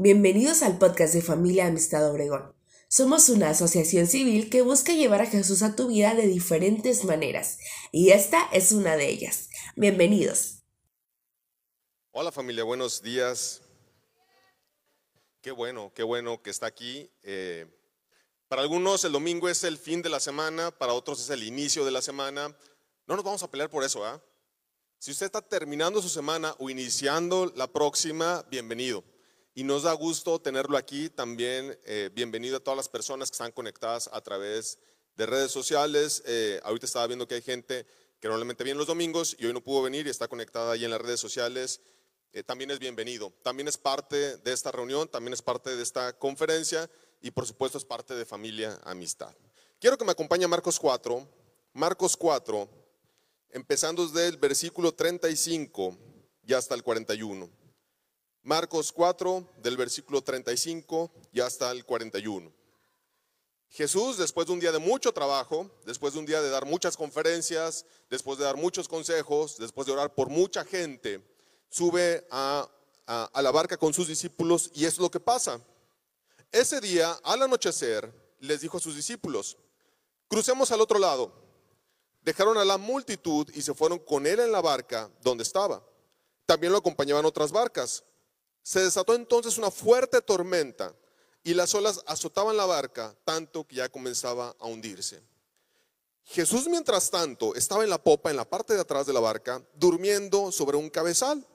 Bienvenidos al podcast de Familia Amistad Obregón. Somos una asociación civil que busca llevar a Jesús a tu vida de diferentes maneras, y esta es una de ellas. Bienvenidos. Hola familia, buenos días. Qué bueno, qué bueno que está aquí. Eh, para algunos el domingo es el fin de la semana, para otros es el inicio de la semana. No nos vamos a pelear por eso, ¿ah? Si usted está terminando su semana o iniciando la próxima, bienvenido. Y nos da gusto tenerlo aquí también. Eh, bienvenido a todas las personas que están conectadas a través de redes sociales. Eh, ahorita estaba viendo que hay gente que normalmente viene los domingos y hoy no pudo venir y está conectada ahí en las redes sociales. Eh, también es bienvenido. También es parte de esta reunión, también es parte de esta conferencia y por supuesto es parte de familia, amistad. Quiero que me acompañe Marcos 4. Marcos 4, empezando desde el versículo 35 y hasta el 41. Marcos 4, del versículo 35 y hasta el 41. Jesús, después de un día de mucho trabajo, después de un día de dar muchas conferencias, después de dar muchos consejos, después de orar por mucha gente, sube a, a, la barca con sus discípulos y es lo que pasa. Ese día, al anochecer, les dijo a sus discípulos, crucemos al otro lado. Dejaron a la multitud y se fueron con él en la barca donde estaba. También lo acompañaban otras barcas. Se desató entonces una fuerte tormenta y las olas azotaban la barca tanto que ya comenzaba a hundirse. Jesús, mientras tanto, estaba en la popa, en la parte de atrás de la barca, durmiendo sobre un cabezal.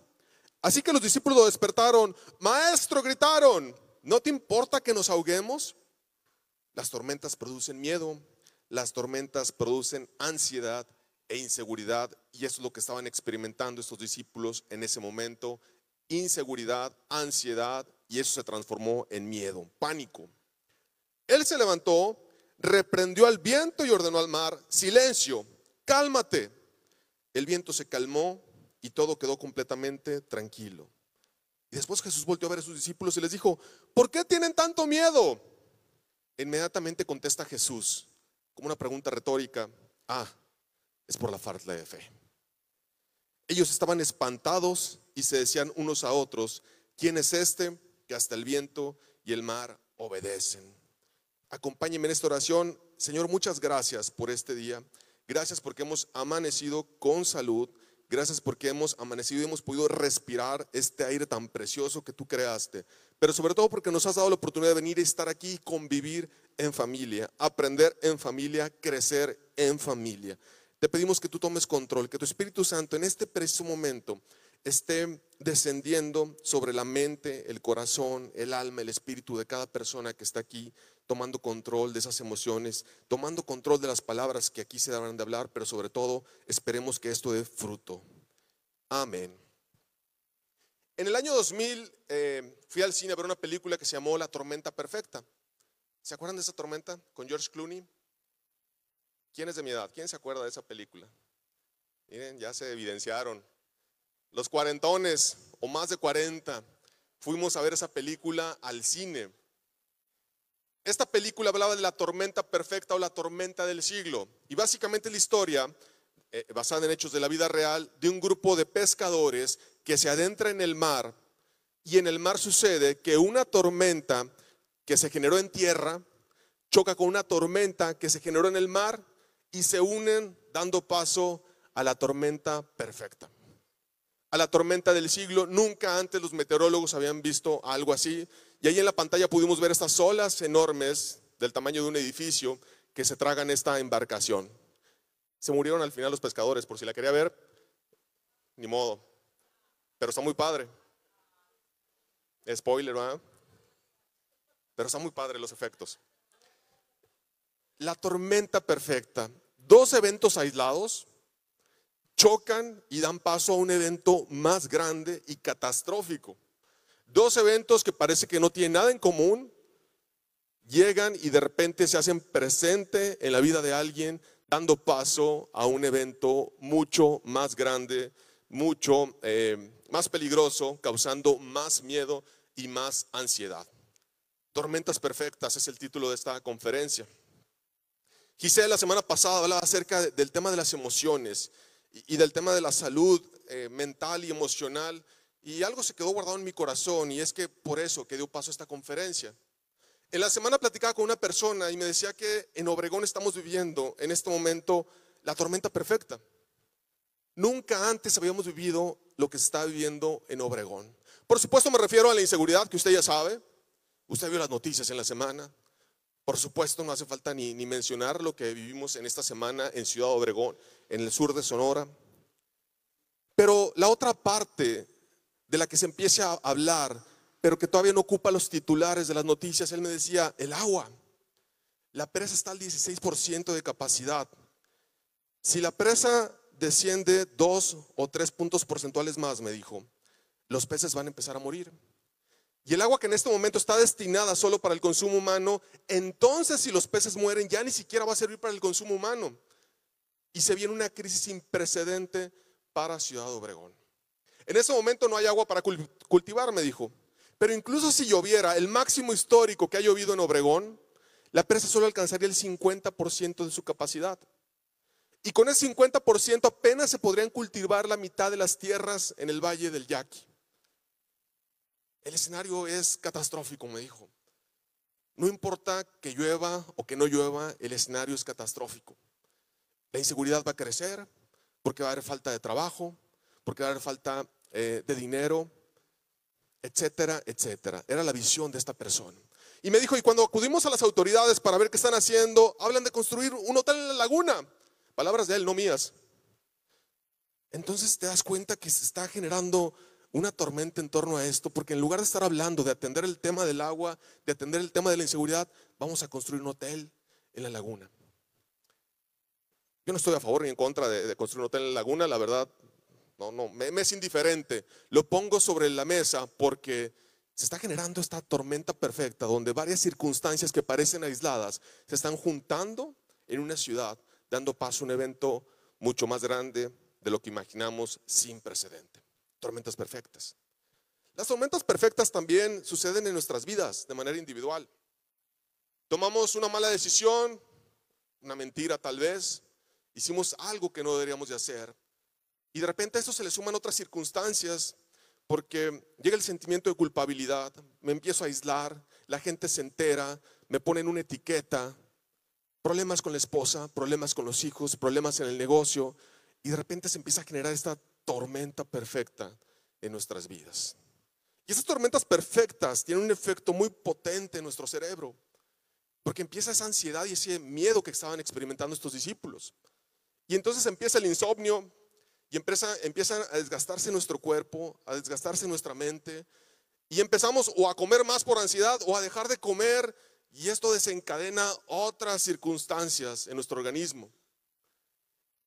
Así que los discípulos lo despertaron. Maestro, gritaron, ¿no te importa que nos ahoguemos? Las tormentas producen miedo, las tormentas producen ansiedad e inseguridad, y eso es lo que estaban experimentando estos discípulos en ese momento inseguridad, ansiedad, y eso se transformó en miedo, pánico. Él se levantó, reprendió al viento y ordenó al mar, silencio, cálmate. El viento se calmó y todo quedó completamente tranquilo. Y después Jesús volvió a ver a sus discípulos y les dijo, ¿por qué tienen tanto miedo? Inmediatamente contesta Jesús, como una pregunta retórica, ah, es por la falta de fe. Ellos estaban espantados y se decían unos a otros, ¿quién es este que hasta el viento y el mar obedecen? Acompáñenme en esta oración. Señor, muchas gracias por este día. Gracias porque hemos amanecido con salud. Gracias porque hemos amanecido y hemos podido respirar este aire tan precioso que tú creaste. Pero sobre todo porque nos has dado la oportunidad de venir y estar aquí y convivir en familia, aprender en familia, crecer en familia. Te pedimos que tú tomes control, que tu Espíritu Santo en este preciso momento esté descendiendo sobre la mente, el corazón, el alma, el espíritu de cada persona que está aquí, tomando control de esas emociones, tomando control de las palabras que aquí se darán de hablar, pero sobre todo esperemos que esto dé fruto. Amén. En el año 2000 eh, fui al cine a ver una película que se llamó La Tormenta Perfecta. ¿Se acuerdan de esa tormenta con George Clooney? ¿Quién es de mi edad? ¿Quién se acuerda de esa película? Miren, ya se evidenciaron los cuarentones o más de cuarenta, fuimos a ver esa película al cine. Esta película hablaba de la tormenta perfecta o la tormenta del siglo. Y básicamente la historia, eh, basada en hechos de la vida real, de un grupo de pescadores que se adentra en el mar y en el mar sucede que una tormenta que se generó en tierra choca con una tormenta que se generó en el mar y se unen dando paso a la tormenta perfecta a la tormenta del siglo. Nunca antes los meteorólogos habían visto algo así. Y ahí en la pantalla pudimos ver estas olas enormes del tamaño de un edificio que se tragan esta embarcación. Se murieron al final los pescadores, por si la quería ver, ni modo. Pero está muy padre. Spoiler, ¿verdad? Pero está muy padre los efectos. La tormenta perfecta. Dos eventos aislados, chocan y dan paso a un evento más grande y catastrófico. Dos eventos que parece que no tienen nada en común, llegan y de repente se hacen presente en la vida de alguien, dando paso a un evento mucho más grande, mucho eh, más peligroso, causando más miedo y más ansiedad. Tormentas perfectas es el título de esta conferencia. Gisela la semana pasada hablaba acerca del tema de las emociones y del tema de la salud eh, mental y emocional. Y algo se quedó guardado en mi corazón y es que por eso que dio paso a esta conferencia. En la semana platicaba con una persona y me decía que en Obregón estamos viviendo en este momento la tormenta perfecta. Nunca antes habíamos vivido lo que se está viviendo en Obregón. Por supuesto me refiero a la inseguridad que usted ya sabe. Usted vio las noticias en la semana. Por supuesto no hace falta ni, ni mencionar lo que vivimos en esta semana en Ciudad Obregón, en el sur de Sonora. Pero la otra parte de la que se empieza a hablar, pero que todavía no ocupa los titulares de las noticias, él me decía, el agua. La presa está al 16% de capacidad. Si la presa desciende dos o tres puntos porcentuales más, me dijo, los peces van a empezar a morir. Y el agua que en este momento está destinada solo para el consumo humano, entonces si los peces mueren ya ni siquiera va a servir para el consumo humano. Y se viene una crisis sin precedente para Ciudad Obregón. En ese momento no hay agua para cultivar, me dijo. Pero incluso si lloviera el máximo histórico que ha llovido en Obregón, la presa solo alcanzaría el 50% de su capacidad. Y con ese 50% apenas se podrían cultivar la mitad de las tierras en el valle del Yaqui. El escenario es catastrófico, me dijo. No importa que llueva o que no llueva, el escenario es catastrófico. La inseguridad va a crecer porque va a haber falta de trabajo, porque va a haber falta eh, de dinero, etcétera, etcétera. Era la visión de esta persona. Y me dijo, y cuando acudimos a las autoridades para ver qué están haciendo, hablan de construir un hotel en la laguna. Palabras de él, no mías. Entonces te das cuenta que se está generando una tormenta en torno a esto, porque en lugar de estar hablando de atender el tema del agua, de atender el tema de la inseguridad, vamos a construir un hotel en la laguna. Yo no estoy a favor ni en contra de, construir un hotel en la laguna, la verdad, no, no, me, me es indiferente. Lo pongo sobre la mesa porque se está generando esta tormenta perfecta donde varias circunstancias que parecen aisladas se están juntando en una ciudad dando paso a un evento mucho más grande de lo que imaginamos sin precedente. Tormentas perfectas. Las tormentas perfectas también suceden en nuestras vidas de manera individual. Tomamos una mala decisión, una mentira tal vez, hicimos algo que no deberíamos de hacer y de repente a eso se le suman otras circunstancias porque llega el sentimiento de culpabilidad, me empiezo a aislar, la gente se entera, me ponen una etiqueta, problemas con la esposa, problemas con los hijos, problemas en el negocio, y de repente se empieza a generar esta tormenta perfecta en nuestras vidas. Y esas tormentas perfectas tienen un efecto muy potente en nuestro cerebro, porque empieza esa ansiedad y ese miedo que estaban experimentando estos discípulos. Y entonces empieza el insomnio y empieza, empieza a desgastarse nuestro cuerpo, a desgastarse nuestra mente, y empezamos o a comer más por ansiedad o a dejar de comer y esto desencadena otras circunstancias en nuestro organismo.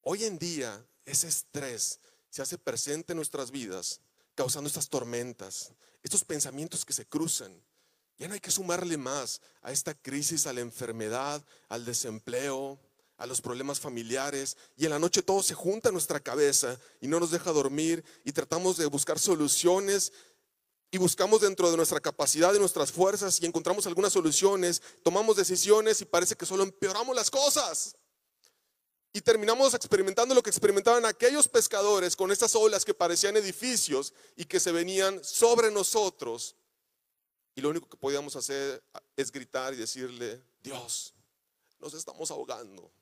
Hoy en día ese estrés se hace presente en nuestras vidas, causando estas tormentas, estos pensamientos que se cruzan. Ya no hay que sumarle más a esta crisis, a la enfermedad, al desempleo, a los problemas familiares. Y en la noche todo se junta en nuestra cabeza y no nos deja dormir y tratamos de buscar soluciones y buscamos dentro de nuestra capacidad, de nuestras fuerzas y encontramos algunas soluciones, tomamos decisiones y parece que solo empeoramos las cosas. Y terminamos experimentando lo que experimentaban aquellos pescadores con estas olas que parecían edificios y que se venían sobre nosotros. Y lo único que podíamos hacer es gritar y decirle, Dios, nos estamos ahogando.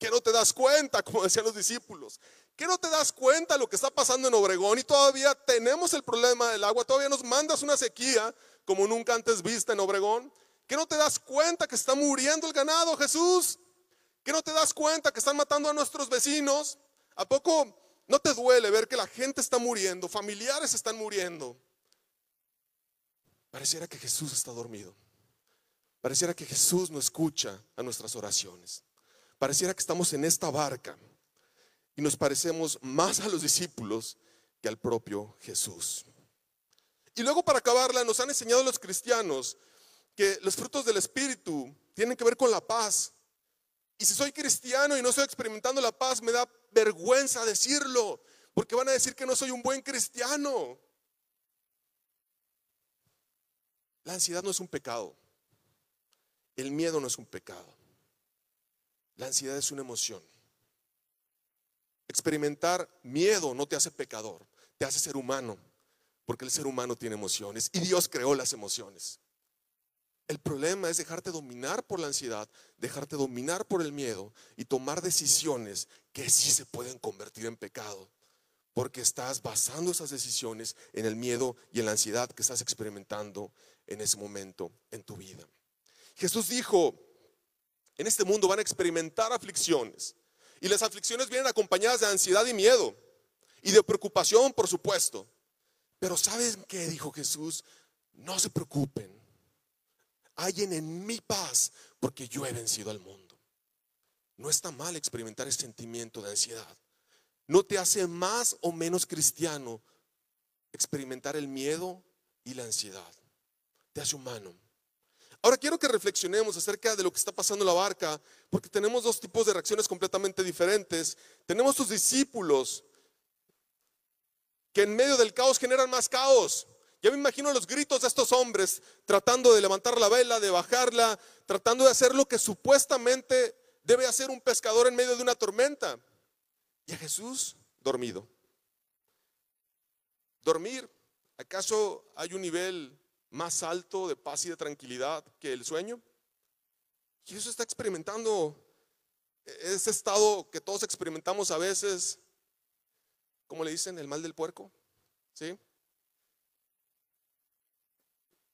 Que no te das cuenta, como decían los discípulos. Que no te das cuenta lo que está pasando en Obregón y todavía tenemos el problema del agua. Todavía nos mandas una sequía como nunca antes vista en Obregón. Que no te das cuenta que está muriendo el ganado, Jesús. Que no te das cuenta que están matando a nuestros vecinos. ¿A poco no te duele ver que la gente está muriendo, familiares están muriendo? Pareciera que Jesús está dormido. Pareciera que Jesús no escucha a nuestras oraciones. Pareciera que estamos en esta barca y nos parecemos más a los discípulos que al propio Jesús. Y luego para acabarla nos han enseñado los cristianos que los frutos del Espíritu tienen que ver con la paz. Y si soy cristiano y no estoy experimentando la paz, me da vergüenza decirlo, porque van a decir que no soy un buen cristiano. La ansiedad no es un pecado. El miedo no es un pecado. La ansiedad es una emoción. Experimentar miedo no te hace pecador, te hace ser humano. porque el ser humano tiene emociones y Dios creó las emociones. El problema es dejarte dominar por la ansiedad, dejarte dominar por el miedo y tomar decisiones que sí se pueden convertir en pecado, porque estás basando esas decisiones en el miedo y en la ansiedad que estás experimentando en ese momento en tu vida. Jesús dijo, en este mundo van a experimentar aflicciones y las aflicciones vienen acompañadas de ansiedad y miedo y de preocupación, por supuesto. Pero ¿saben qué dijo Jesús? No se preocupen hallen en mi paz, porque yo he vencido al mundo. No está mal experimentar el sentimiento de ansiedad. No te hace más o menos cristiano experimentar el miedo y la ansiedad. Te hace humano. Ahora quiero que reflexionemos acerca de lo que está pasando en la barca, porque tenemos dos tipos de reacciones completamente diferentes. Tenemos tus discípulos que en medio del caos generan más caos. Ya me imagino los gritos de estos hombres tratando de levantar la vela, de bajarla, tratando de hacer lo que supuestamente debe hacer un pescador en medio de una tormenta. Y a Jesús dormido. Dormir, ¿acaso hay un nivel más alto de paz y de tranquilidad que el sueño? Jesús está experimentando ese estado que todos experimentamos a veces, ¿cómo le dicen? El mal del puerco. ¿Sí?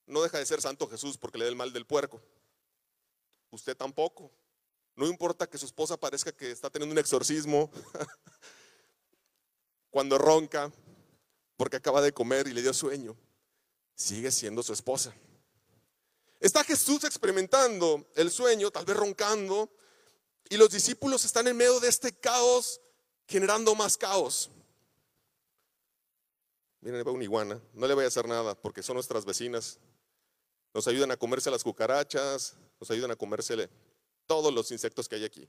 No deja de ser santo Jesús porque le da el mal del puerco. Usted tampoco. No importa que su esposa parezca que está teniendo un exorcismo cuando ronca porque acaba de comer y le dio sueño. Sigue siendo su esposa. Está Jesús experimentando el sueño, tal vez roncando, y los discípulos están en medio de este caos, generando más caos. Miren, va una iguana. No le voy a hacer nada porque son nuestras vecinas. Nos ayudan a comerse las cucarachas, nos ayudan a comerse todos los insectos que hay aquí.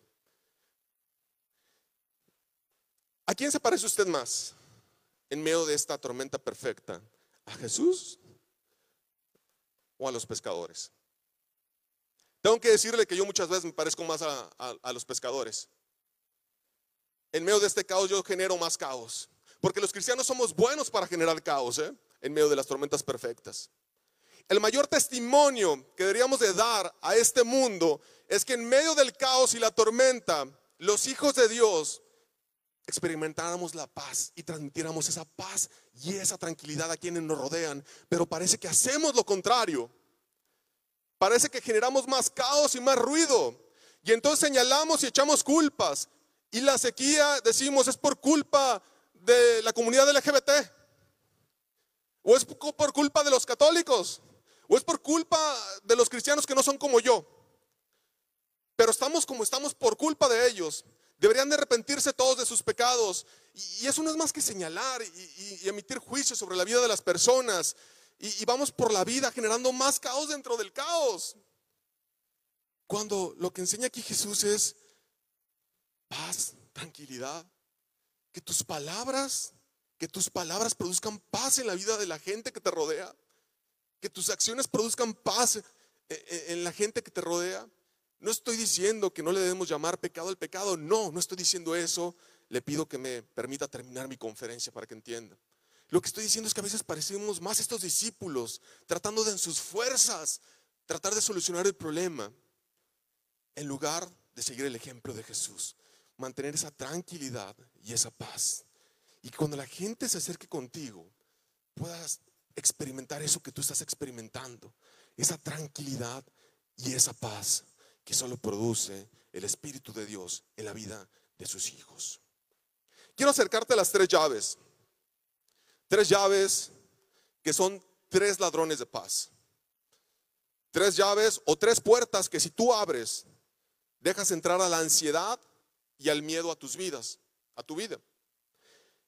¿A quién se parece usted más en medio de esta tormenta perfecta? ¿A Jesús o a los pescadores? Tengo que decirle que yo muchas veces me parezco más a, los pescadores. En medio de este caos yo genero más caos. Porque los cristianos somos buenos para generar caos ¿eh? en medio de las tormentas perfectas. El mayor testimonio que deberíamos de dar a este mundo es que en medio del caos y la tormenta, los hijos de Dios experimentáramos la paz y transmitiéramos esa paz y esa tranquilidad a quienes nos rodean. Pero parece que hacemos lo contrario. Parece que generamos más caos y más ruido. Y entonces señalamos y echamos culpas. Y la sequía, decimos, es por culpa de la comunidad LGBT. O es por culpa de los católicos. ¿O es por culpa de los cristianos que no son como yo? Pero estamos como estamos por culpa de ellos. Deberían de arrepentirse todos de sus pecados. Y, eso no es más que señalar y, emitir juicios sobre la vida de las personas. y vamos por la vida generando más caos dentro del caos. Cuando lo que enseña aquí Jesús es paz, tranquilidad. Que tus palabras, que tus palabras produzcan paz en la vida de la gente que te rodea que tus acciones produzcan paz eh, eh, en la gente que te rodea. No estoy diciendo que no le debemos llamar pecado al pecado, no, no estoy diciendo eso. Le pido que me permita terminar mi conferencia para que entienda. Lo que estoy diciendo es que a veces parecemos más estos discípulos, tratando de en sus fuerzas, tratar de solucionar el problema, en lugar de seguir el ejemplo de Jesús, mantener esa tranquilidad y esa paz. Y cuando la gente se acerque contigo, puedas experimentar eso que tú estás experimentando, esa tranquilidad y esa paz que solo produce el Espíritu de Dios en la vida de sus hijos. Quiero acercarte a las tres llaves. Tres llaves que son tres ladrones de paz. Tres llaves o tres puertas que si tú abres, dejas entrar a la ansiedad y al miedo a tus vidas, a tu vida.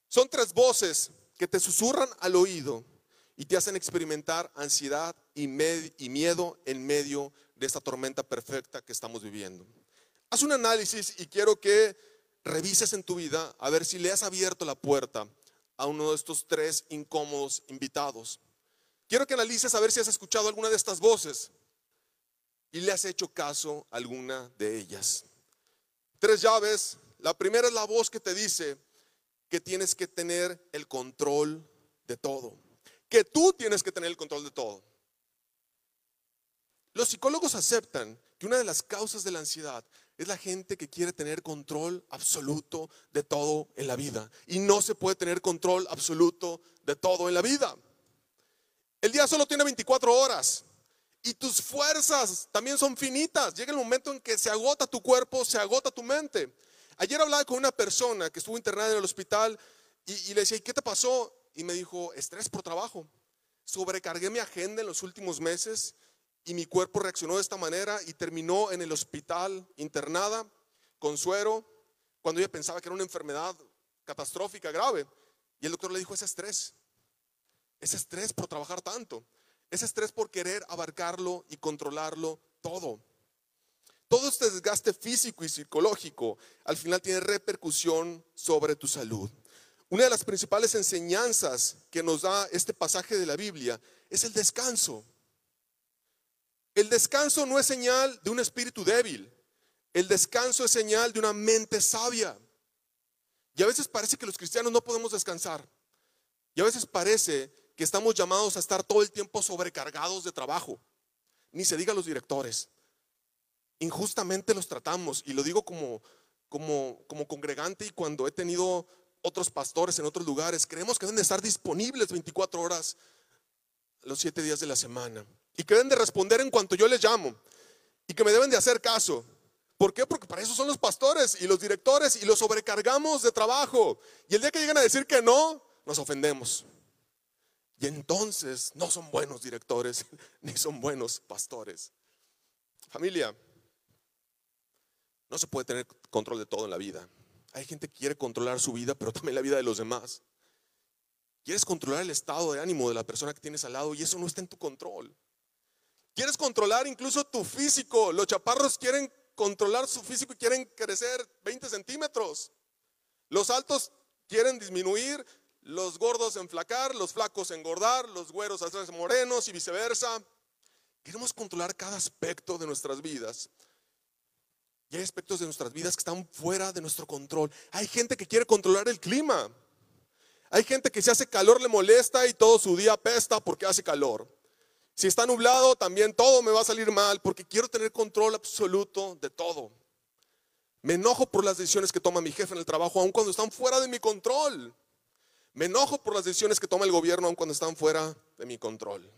Son tres voces que te susurran al oído y te hacen experimentar ansiedad y, miedo en medio de esta tormenta perfecta que estamos viviendo. Haz un análisis y quiero que revises en tu vida a ver si le has abierto la puerta a uno de estos tres incómodos invitados. Quiero que analices a ver si has escuchado alguna de estas voces y le has hecho caso a alguna de ellas. Tres llaves. La primera es la voz que te dice que tienes que tener el control de todo que tú tienes que tener el control de todo. Los psicólogos aceptan que una de las causas de la ansiedad es la gente que quiere tener control absoluto de todo en la vida. Y no se puede tener control absoluto de todo en la vida. El día solo tiene 24 horas y tus fuerzas también son finitas. Llega el momento en que se agota tu cuerpo, se agota tu mente. Ayer hablaba con una persona que estuvo internada en el hospital y, le decía, ¿y qué te pasó? Y me dijo, estrés por trabajo. Sobrecargué mi agenda en los últimos meses y mi cuerpo reaccionó de esta manera y terminó en el hospital internada con suero cuando ella pensaba que era una enfermedad catastrófica grave. Y el doctor le dijo, ese estrés, ese estrés por trabajar tanto, ese estrés por querer abarcarlo y controlarlo todo. Todo este desgaste físico y psicológico al final tiene repercusión sobre tu salud. Una de las principales enseñanzas que nos da este pasaje de la Biblia es el descanso. El descanso no es señal de un espíritu débil. El descanso es señal de una mente sabia. Y a veces parece que los cristianos no podemos descansar. Y a veces parece que estamos llamados a estar todo el tiempo sobrecargados de trabajo. Ni se diga los directores. Injustamente los tratamos. Y lo digo como, como, como congregante y cuando he tenido otros pastores en otros lugares. Creemos que deben de estar disponibles 24 horas los 7 días de la semana y que deben de responder en cuanto yo les llamo y que me deben de hacer caso. ¿Por qué? Porque para eso son los pastores y los directores y los sobrecargamos de trabajo. Y el día que llegan a decir que no, nos ofendemos. Y entonces no son buenos directores ni son buenos pastores. Familia, no se puede tener control de todo en la vida. Hay gente que quiere controlar su vida, pero también la vida de los demás. Quieres controlar el estado de ánimo de la persona que tienes al lado y eso no está en tu control. Quieres controlar incluso tu físico. Los chaparros quieren controlar su físico y quieren crecer 20 centímetros. Los altos quieren disminuir, los gordos enflacar, los flacos engordar, los güeros hacerse morenos y viceversa. Queremos controlar cada aspecto de nuestras vidas. Y hay aspectos de nuestras vidas que están fuera de nuestro control. Hay gente que quiere controlar el clima. Hay gente que si hace calor le molesta y todo su día pesta porque hace calor. Si está nublado, también todo me va a salir mal porque quiero tener control absoluto de todo. Me enojo por las decisiones que toma mi jefe en el trabajo, aun cuando están fuera de mi control. Me enojo por las decisiones que toma el gobierno, aun cuando están fuera de mi control.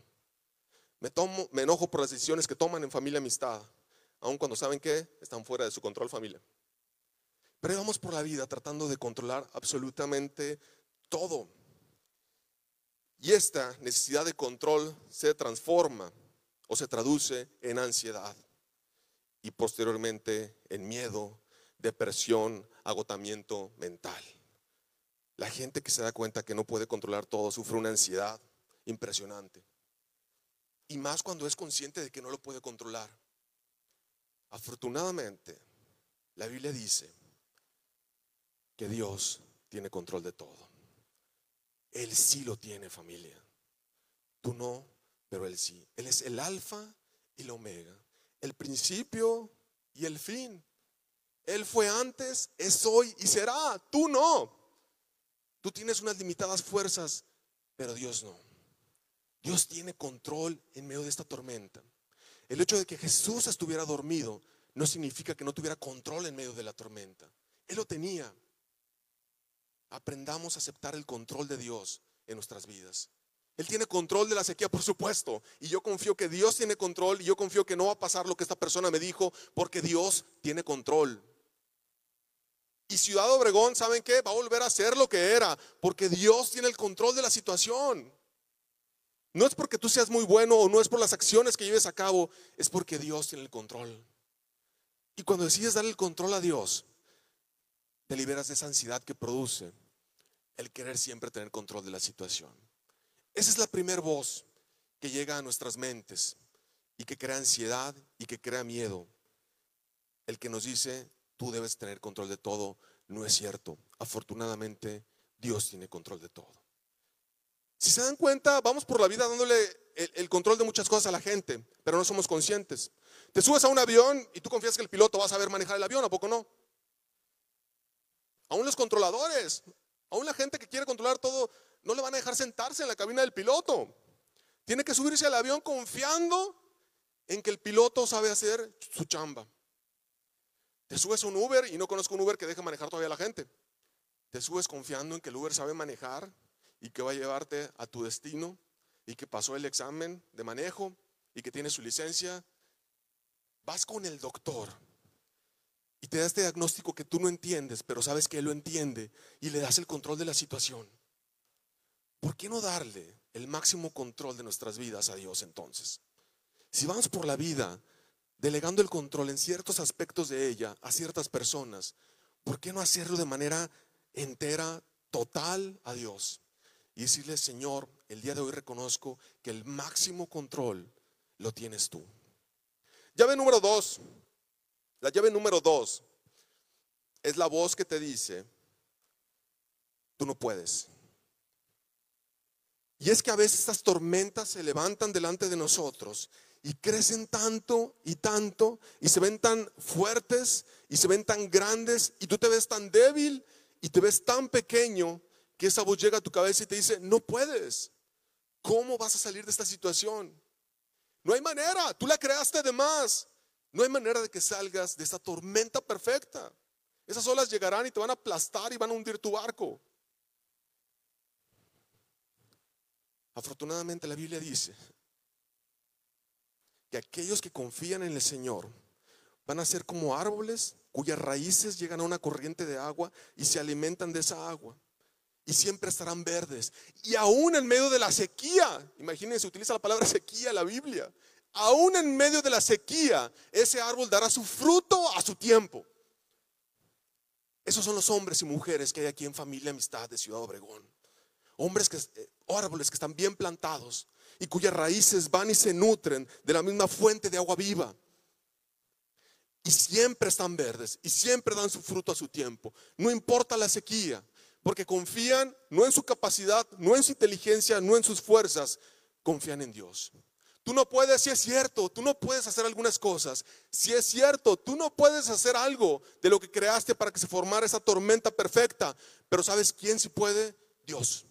Me, me enojo por las decisiones que toman en familia amistad, aun cuando saben que están fuera de su control familia. Pero vamos por la vida tratando de controlar absolutamente todo. Y esta necesidad de control se transforma o se traduce en ansiedad y posteriormente en miedo, depresión, agotamiento mental. La gente que se da cuenta que no puede controlar todo sufre una ansiedad impresionante. Y más cuando es consciente de que no lo puede controlar. Afortunadamente, la Biblia dice que Dios tiene control de todo. Él sí lo tiene familia. Tú no, pero Él sí. Él es el alfa y la omega, el principio y el fin. Él fue antes, es hoy y será. Tú no. Tú tienes unas limitadas fuerzas, pero Dios no. Dios tiene control en medio de esta tormenta. El hecho de que Jesús estuviera dormido no significa que no tuviera control en medio de la tormenta. Él lo tenía aprendamos a aceptar el control de Dios en nuestras vidas. Él tiene control de la sequía, por supuesto. Y yo confío que Dios tiene control y yo confío que no va a pasar lo que esta persona me dijo porque Dios tiene control. Y Ciudad Obregón, ¿saben qué? Va a volver a ser lo que era porque Dios tiene el control de la situación. No es porque tú seas muy bueno o no es por las acciones que lleves a cabo, es porque Dios tiene el control. Y cuando decides darle el control a Dios, te liberas de esa ansiedad que produce el querer siempre tener control de la situación. Esa es la primera voz que llega a nuestras mentes y que crea ansiedad y que crea miedo. El que nos dice, tú debes tener control de todo, no es cierto. Afortunadamente, Dios tiene control de todo. Si se dan cuenta, vamos por la vida dándole el, control de muchas cosas a la gente, pero no somos conscientes. Te subes a un avión y tú confías que el piloto va a saber manejar el avión, ¿a poco no? Aún los controladores, Aún la gente que quiere controlar todo no le van a dejar sentarse en la cabina del piloto. Tiene que subirse al avión confiando en que el piloto sabe hacer su chamba. Te subes a un Uber y no conozco un Uber que deje manejar todavía a la gente. Te subes confiando en que el Uber sabe manejar y que va a llevarte a tu destino y que pasó el examen de manejo y que tiene su licencia. Vas con el doctor y te da este diagnóstico que tú no entiendes, pero sabes que él lo entiende y le das el control de la situación. ¿Por qué no darle el máximo control de nuestras vidas a Dios entonces? Si vamos por la vida delegando el control en ciertos aspectos de ella a ciertas personas, ¿por qué no hacerlo de manera entera, total a Dios? Y decirle, Señor, el día de hoy reconozco que el máximo control lo tienes tú. Llave número dos. La llave número dos es la voz que te dice, tú no puedes. Y es que a veces estas tormentas se levantan delante de nosotros y crecen tanto y tanto y se ven tan fuertes y se ven tan grandes y tú te ves tan débil y te ves tan pequeño que esa voz llega a tu cabeza y te dice, no puedes. ¿Cómo vas a salir de esta situación? No hay manera, tú la creaste de más. No hay manera de que salgas de esta tormenta perfecta. Esas olas llegarán y te van a aplastar y van a hundir tu barco. Afortunadamente la Biblia dice que aquellos que confían en el Señor van a ser como árboles cuyas raíces llegan a una corriente de agua y se alimentan de esa agua. Y siempre estarán verdes. Y aún en medio de la sequía, imagínense, utiliza la palabra sequía en la Biblia. Aún en medio de la sequía, ese árbol dará su fruto a su tiempo. Esos son los hombres y mujeres que hay aquí en Familia Amistad de Ciudad Obregón. Hombres que, eh, árboles que están bien plantados, y cuyas raíces van y se nutren de la misma fuente de agua viva. Y siempre están verdes y siempre dan su fruto a su tiempo. No importa la sequía, porque confían no en su capacidad, no en su inteligencia, no en sus fuerzas, confían en Dios. Tú no puedes, si es cierto, tú no puedes hacer algunas cosas. Si es cierto, tú no puedes hacer algo de lo que creaste para que se formara esa tormenta perfecta. Pero ¿sabes quién sí puede? Dios.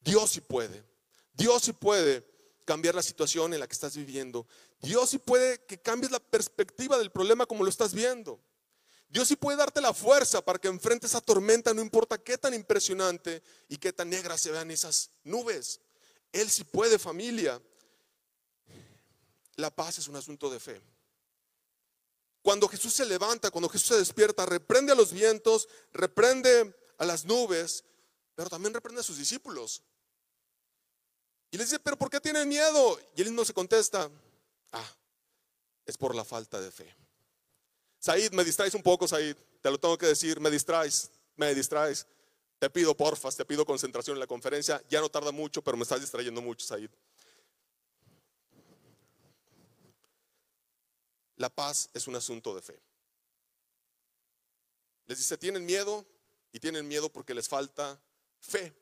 Dios sí puede. Dios sí puede cambiar la situación en la que estás viviendo. Dios sí puede que cambies la perspectiva del problema como lo estás viendo. Dios sí puede darte la fuerza para que enfrentes esa tormenta, no importa qué tan impresionante y qué tan negras se vean esas nubes. Él sí puede, familia. La paz es un asunto de fe. Cuando Jesús se levanta, cuando Jesús se despierta, reprende a los vientos, reprende a las nubes, pero también reprende a sus discípulos. Y le dice, pero ¿por qué tienen miedo? Y él mismo se contesta, ah, es por la falta de fe. Said, me distraes un poco, Said, te lo tengo que decir, me distraes, me distraes. Te pido porfas, te pido concentración en la conferencia. Ya no tarda mucho, pero me estás distrayendo mucho, Said. La paz es un asunto de fe. Les dice, tienen miedo y tienen miedo porque les falta fe.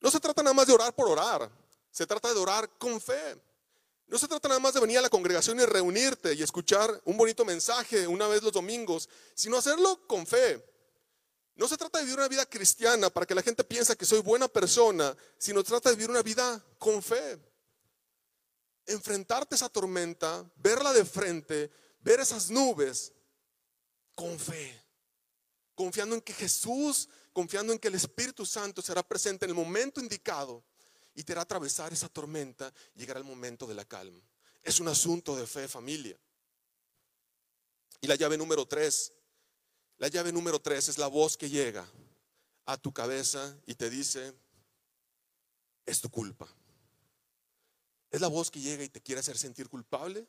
No se trata nada más de orar por orar, se trata de orar con fe. No se trata nada más de venir a la congregación y reunirte y escuchar un bonito mensaje una vez los domingos, sino hacerlo con fe. No se trata de vivir una vida cristiana para que la gente piense que soy buena persona, sino trata de vivir una vida con fe. Enfrentarte a esa tormenta, verla de frente, ver esas nubes con fe, confiando en que Jesús confiando en que el Espíritu Santo será presente en el momento indicado y te hará atravesar esa tormenta y llegará el momento de la calma. Es un asunto de fe, familia. Y la llave número tres, la llave número tres es la voz que llega a tu cabeza y te dice, es tu culpa. Es la voz que llega y te quiere hacer sentir culpable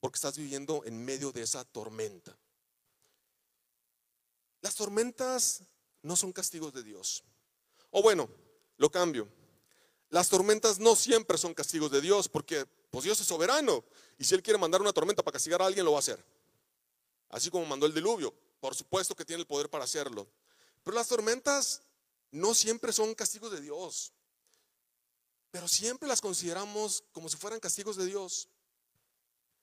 porque estás viviendo en medio de esa tormenta. Las tormentas no son castigos de Dios. O bueno, lo cambio. Las tormentas no siempre son castigos de Dios porque pues Dios es soberano y si Él quiere mandar una tormenta para castigar a alguien lo va a hacer. Así como mandó el diluvio, por supuesto que tiene el poder para hacerlo. Pero las tormentas no siempre son castigos de Dios, pero siempre las consideramos como si fueran castigos de Dios.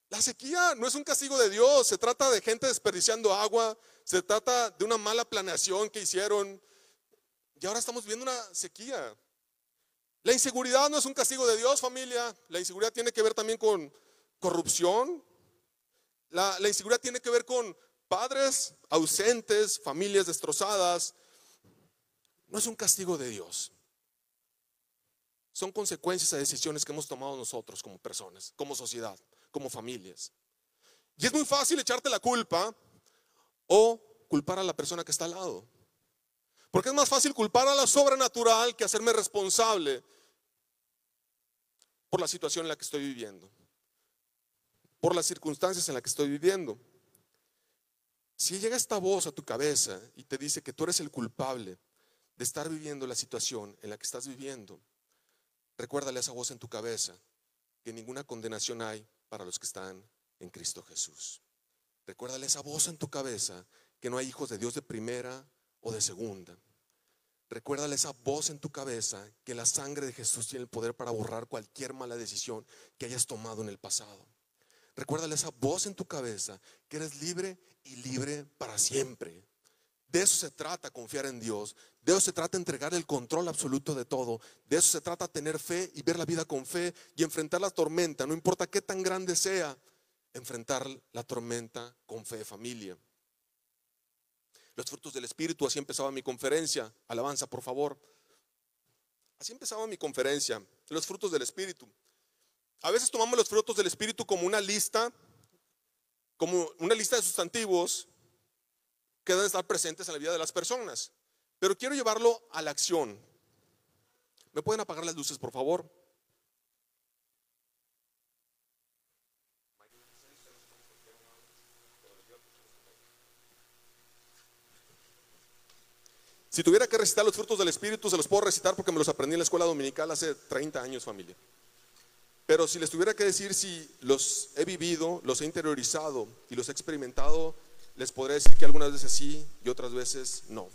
La sequía no es un castigo de Dios, se trata de gente desperdiciando agua, se trata de una mala planeación que hicieron, Y ahora estamos viendo una sequía. La inseguridad no es un castigo de Dios, familia. La inseguridad tiene que ver también con corrupción. La, inseguridad tiene que ver con padres ausentes, familias destrozadas. No es un castigo de Dios. Son consecuencias de decisiones que hemos tomado nosotros como personas, como sociedad, como familias. Y es muy fácil echarte la culpa o culpar a la persona que está al lado. Porque es más fácil culpar a la sobrenatural que hacerme responsable por la situación en la que estoy viviendo, por las circunstancias en las que estoy viviendo. Si llega esta voz a tu cabeza y te dice que tú eres el culpable de estar viviendo la situación en la que estás viviendo, recuérdale esa voz en tu cabeza que ninguna condenación hay para los que están en Cristo Jesús. Recuérdale esa voz en tu cabeza que no hay hijos de Dios de primera o de segunda. Recuérdale esa voz en tu cabeza que la sangre de Jesús tiene el poder para borrar cualquier mala decisión que hayas tomado en el pasado. Recuérdale esa voz en tu cabeza que eres libre y libre para siempre. De eso se trata confiar en Dios. De eso se trata entregar el control absoluto de todo. De eso se trata tener fe y ver la vida con fe y enfrentar la tormenta, no importa qué tan grande sea, enfrentar la tormenta con fe, familia. Los frutos del Espíritu, así empezaba mi conferencia. Alabanza, por favor. Así empezaba mi conferencia, los frutos del Espíritu. A veces tomamos los frutos del Espíritu como una lista, como una lista de sustantivos que deben estar presentes en la vida de las personas. Pero quiero llevarlo a la acción. ¿Me pueden apagar las luces, por favor? Si tuviera que recitar los frutos del Espíritu, se los puedo recitar porque me los aprendí en la escuela dominical hace 30 años, familia. Pero si les tuviera que decir si los he vivido, los he interiorizado y los he experimentado, les podría decir que algunas veces sí y otras veces no.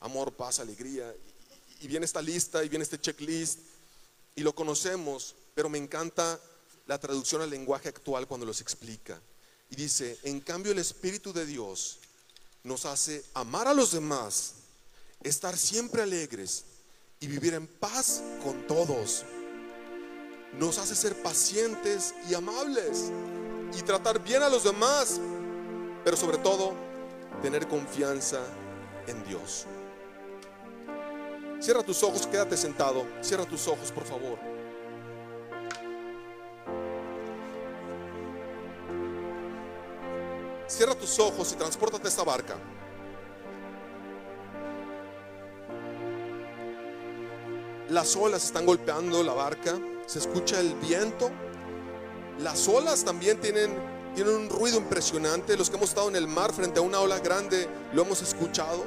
Amor, paz, alegría. Y viene esta lista y viene este checklist y lo conocemos, pero me encanta la traducción al lenguaje actual cuando los explica. Y dice, en cambio el Espíritu de Dios nos hace amar a los demás estar siempre alegres y vivir en paz con todos. Nos hace ser pacientes y amables y tratar bien a los demás, pero sobre todo tener confianza en Dios. Cierra tus ojos, quédate sentado. Cierra tus ojos, por favor. Cierra tus ojos y transportate a esta barca. Las olas están golpeando la barca, se escucha el viento. Las olas también tienen, tienen un ruido impresionante. Los que hemos estado en el mar frente a una ola grande lo hemos escuchado.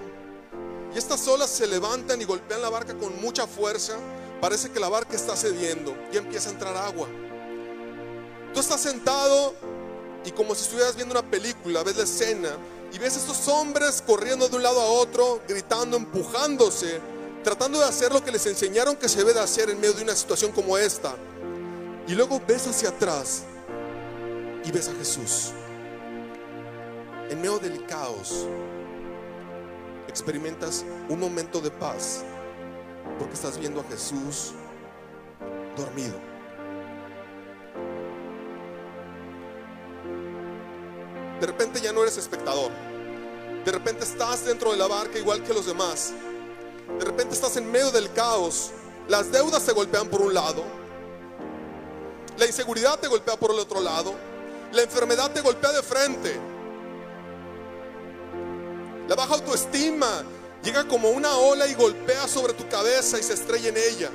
Y estas olas se levantan y golpean la barca con mucha fuerza. Parece que la barca está cediendo y empieza a entrar agua. Tú estás sentado y como si estuvieras viendo una película, ves la escena y ves a estos hombres corriendo de un lado a otro, gritando, empujándose tratando de hacer lo que les enseñaron que se debe de hacer en medio de una situación como esta. Y luego ves hacia atrás y ves a Jesús. En medio del caos, experimentas un momento de paz porque estás viendo a Jesús dormido. De repente ya no eres espectador. De repente estás dentro de la barca igual que los demás. De repente estás en medio del caos. Las deudas te golpean por un lado. La inseguridad te golpea por el otro lado. La enfermedad te golpea de frente. La baja autoestima llega como una ola y golpea sobre tu cabeza y se estrella en ella.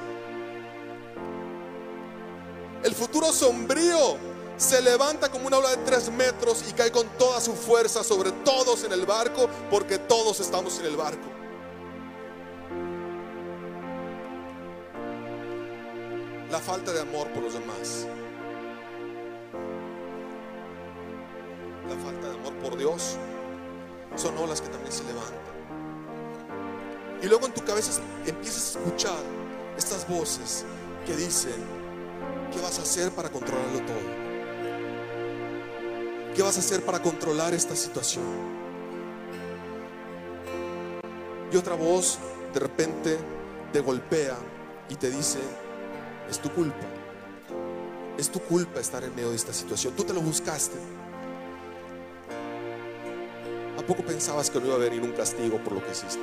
El futuro sombrío se levanta como una ola de tres metros y cae con toda su fuerza sobre todos en el barco porque todos estamos en el barco. La falta de amor por los demás. La falta de amor por Dios son olas que también se levantan. Y luego en tu cabeza empiezas a escuchar estas voces que dicen, ¿qué vas a hacer para controlarlo todo? ¿Qué vas a hacer para controlar esta situación? Y otra voz de repente te golpea y te dice, es tu culpa. Es tu culpa estar en medio de esta situación. Tú te lo buscaste. ¿A poco pensabas que no iba a venir un castigo por lo que hiciste?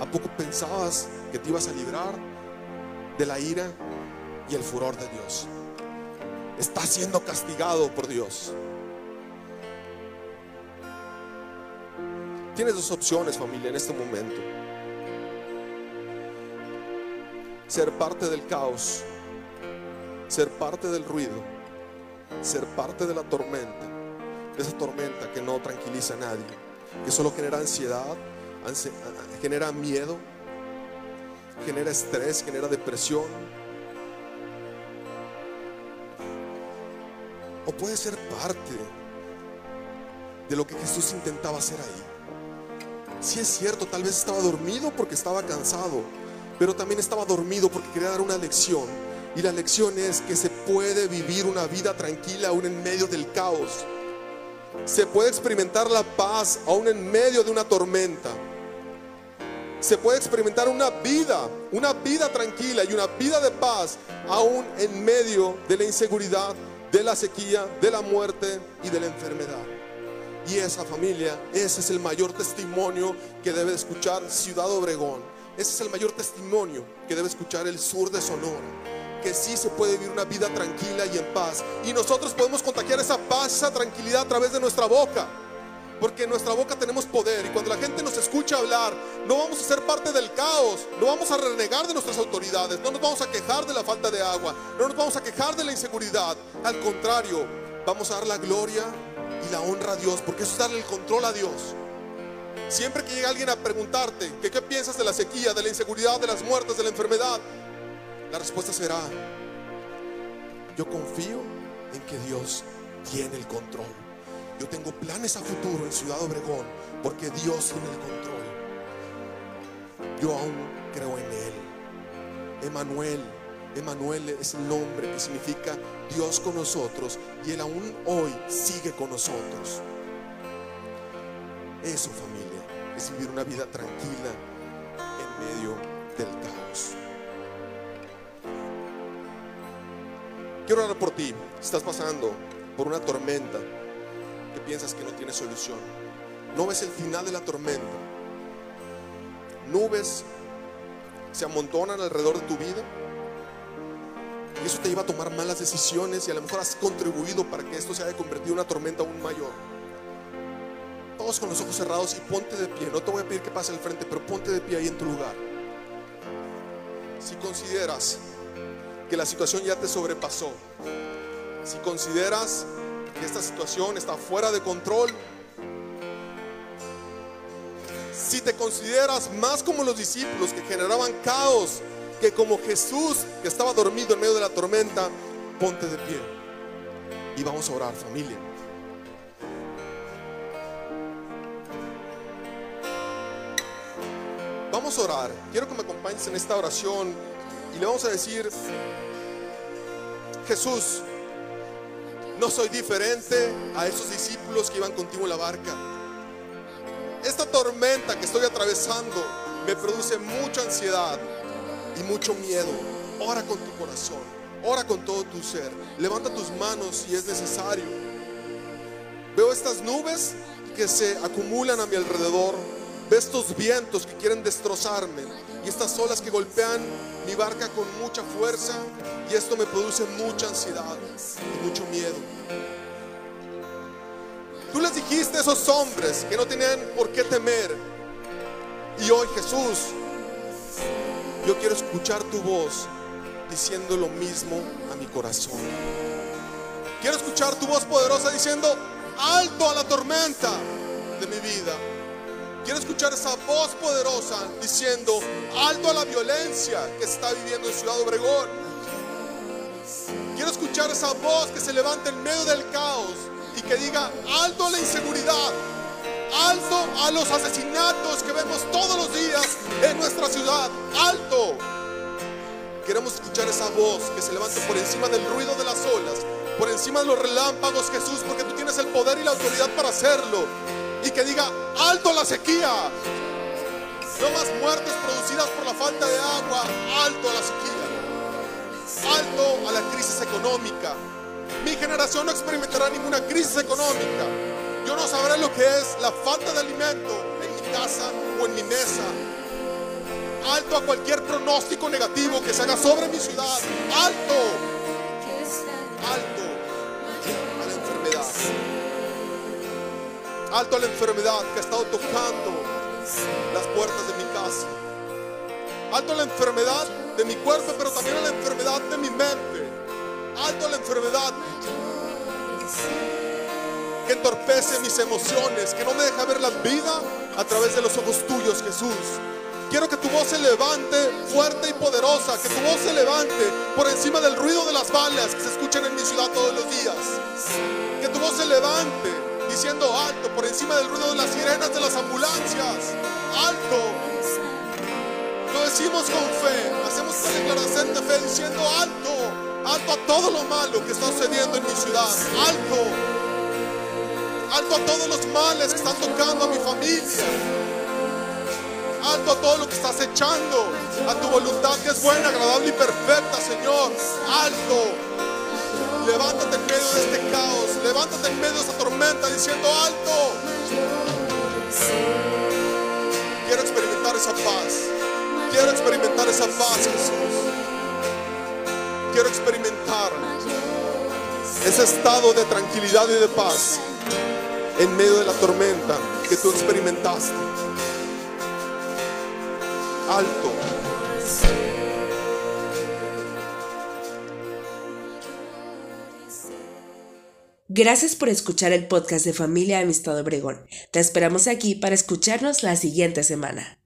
¿A poco pensabas que te ibas a librar de la ira y el furor de Dios? Estás siendo castigado por Dios. Tienes dos opciones, familia, en este momento. Ser parte del caos, ser parte del ruido, ser parte de la tormenta, de esa tormenta que no tranquiliza a nadie, que solo genera ansiedad, genera miedo, genera estrés, genera depresión. O puede ser parte de lo que Jesús intentaba hacer ahí. Si es cierto, tal vez estaba dormido porque estaba cansado, pero también estaba dormido porque quería dar una lección. Y la lección es que se puede vivir una vida tranquila aún en medio del caos. Se puede experimentar la paz aún en medio de una tormenta. Se puede experimentar una vida, una vida tranquila y una vida de paz aún en medio de la inseguridad, de la sequía, de la muerte y de la enfermedad. Y esa familia, ese es el mayor testimonio que debe escuchar Ciudad Obregón. Ese es el mayor testimonio que debe escuchar el sur de Sonora. Que sí se puede vivir una vida tranquila y en paz. Y nosotros podemos contagiar esa paz, esa tranquilidad a través de nuestra boca. Porque en nuestra boca tenemos poder y cuando la gente nos escucha hablar, no vamos a ser parte del caos, no vamos a renegar de nuestras autoridades, no nos vamos a quejar de la falta de agua, no nos vamos a quejar de la inseguridad. Al contrario, vamos a dar la gloria y la honra a Dios, porque eso es darle el control a Dios. Siempre que llega alguien a preguntarte qué piensas de la sequía, de la inseguridad, de las muertes, de la enfermedad, la respuesta será, yo confío en que Dios tiene el control. Yo tengo planes a futuro en Ciudad Obregón porque Dios tiene el control. Yo aún creo en Él. Emanuel Emanuel es el nombre que significa Dios con nosotros y Él aún hoy sigue con nosotros. Eso familia es vivir una vida tranquila en medio del caos. Quiero orar por ti. Estás pasando por una tormenta que piensas que no tiene solución. No ves el final de la tormenta. Nubes se amontonan alrededor de tu vida y eso te iba a tomar malas decisiones y a lo mejor has contribuido para que esto se haya convertido en una tormenta aún mayor. Con los ojos cerrados y ponte de pie. No te voy a pedir que pase al frente, pero ponte de pie ahí en tu lugar. Si consideras que la situación ya te sobrepasó, si consideras que esta situación está fuera de control, si te consideras más como los discípulos que generaban caos que como Jesús que estaba dormido en medio de la tormenta, ponte de pie y vamos a orar familia. Vamos a orar. Quiero que me acompañes en esta oración y le vamos a decir, Jesús, no soy diferente a esos discípulos que iban contigo en la barca. Esta tormenta que estoy atravesando me produce mucha ansiedad, y mucho miedo, ora con tu corazón, ora con todo tu ser. Levanta tus manos si es necesario. Veo estas nubes que se acumulan a mi alrededor. Veo estos vientos que quieren destrozarme y estas olas que golpean mi barca con mucha fuerza y esto me produce mucha ansiedad y mucho miedo. Tú les dijiste a esos hombres que no tenían por qué temer. Y hoy Jesús yo quiero escuchar tu voz diciendo lo mismo a mi corazón. Quiero escuchar tu voz poderosa diciendo, alto a la tormenta de mi vida. Quiero escuchar esa voz poderosa diciendo, alto a la violencia que está viviendo en Ciudad Obregón. Quiero escuchar esa voz que se levanta en medio del caos y que diga, alto a la inseguridad, alto a los asesinatos que vemos todos los días en nuestra ciudad, alto. Queremos escuchar esa voz que se levante por encima del ruido de las olas, por encima de los relámpagos, Jesús, porque tú tienes el poder y la autoridad para hacerlo. Y que diga, alto la sequía, No más muertes producidas por la falta de agua. Alto a la sequía. Alto a la crisis económica. Mi generación no experimentará ninguna crisis económica. Yo no sabré lo que es la falta de alimento en mi casa o en mi mesa. Alto a cualquier pronóstico negativo que se haga sobre mi ciudad. Alto. Alto Alto a la enfermedad que ha estado tocando las puertas de mi casa. Alto a la enfermedad de mi cuerpo, pero también a la enfermedad de mi mente. Alto a la enfermedad que entorpece mis emociones, que no me deja ver la vida a través de los ojos tuyos, Jesús. Quiero que tu voz se levante fuerte y poderosa, que tu voz se levante por encima del ruido de las balas que se escuchan en mi ciudad todos los días. Que tu voz se levante diciendo alto por encima del ruido de las sirenas de las ambulancias. Alto. Lo decimos con fe, hacemos una declaración de fe diciendo alto, alto a todo lo malo que está sucediendo en mi ciudad. Alto. Alto a todos los males que están tocando a mi familia alto a todo lo que estás echando, a tu voluntad que es buena, agradable y perfecta, Señor. Alto. Levántate en medio de este caos, levántate en medio de esta tormenta diciendo alto. Quiero experimentar esa paz. Quiero experimentar esa paz, Jesús. Quiero experimentar ese estado de tranquilidad y de paz en medio de la tormenta que tú experimentaste alto. Gracias por escuchar el podcast de Familia Amistad Obregón. Te esperamos aquí para escucharnos la siguiente semana.